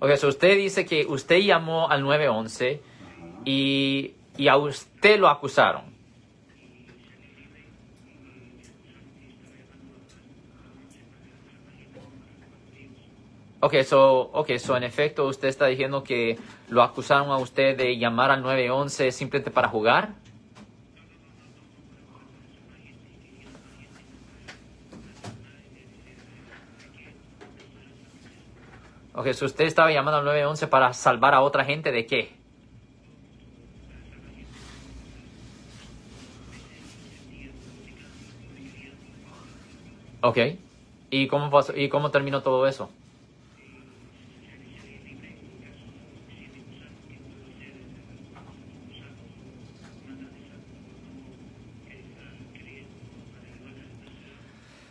Ok, so usted dice que usted llamó al 911 y, y a usted lo acusaron. Ok, so, okay, so en efecto usted está diciendo que lo acusaron a usted de llamar al 911 simplemente para jugar. Ok, so usted estaba llamando al 911 para salvar a otra gente de qué? Ok. ¿Y cómo, pasó, ¿Y cómo terminó todo eso?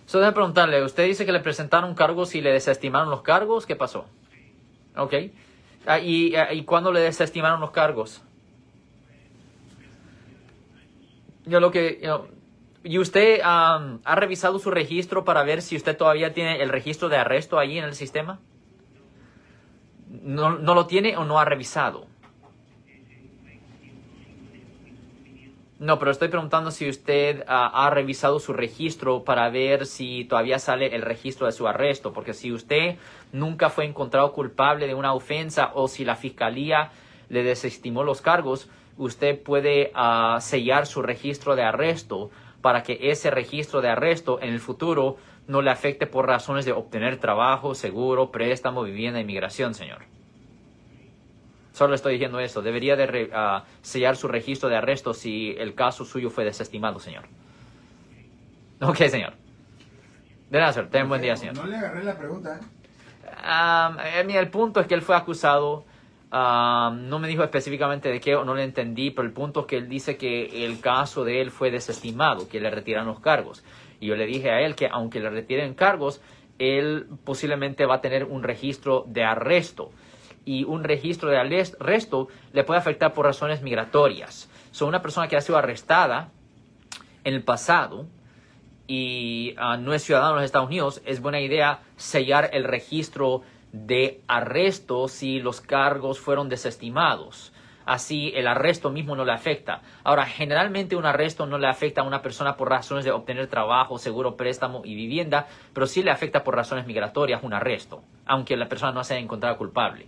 So, déjame preguntarle, usted dice que le presentaron cargos y le desestimaron los cargos, ¿qué pasó? Ok. Ah, ¿Y, ah, ¿Y cuándo le desestimaron los cargos? Yo lo que... ¿Y usted um, ha revisado su registro para ver si usted todavía tiene el registro de arresto ahí en el sistema? ¿No, no lo tiene o no ha revisado? No, pero estoy preguntando si usted ah, ha revisado su registro para ver si todavía sale el registro de su arresto, porque si usted nunca fue encontrado culpable de una ofensa o si la fiscalía le desestimó los cargos, usted puede ah, sellar su registro de arresto para que ese registro de arresto en el futuro no le afecte por razones de obtener trabajo, seguro, préstamo, vivienda, inmigración, señor. Solo estoy diciendo eso. Debería de ah, sellar su registro de arresto si el caso suyo fue desestimado, señor. Ok, señor. De nada, señor. Ten buen día, señor. No le agarré la pregunta. ¿eh? el punto es que él fue acusado. no me dijo específicamente de qué o no le entendí, pero el punto es que él dice que el caso de él fue desestimado, que le retiran los cargos. Y yo le dije a él que aunque le retiren cargos, él posiblemente va a tener un registro de arresto y un registro de arresto le puede afectar por razones migratorias. Son una persona que ha sido arrestada en el pasado y ah, no es ciudadano de los Estados Unidos, es buena idea sellar el registro de arresto si los cargos fueron desestimados. Así el arresto mismo no le afecta. Ahora, generalmente un arresto no le afecta a una persona por razones de obtener trabajo, seguro, préstamo y vivienda, pero sí le afecta por razones migratorias un arresto, aunque la persona no sea encontrada culpable.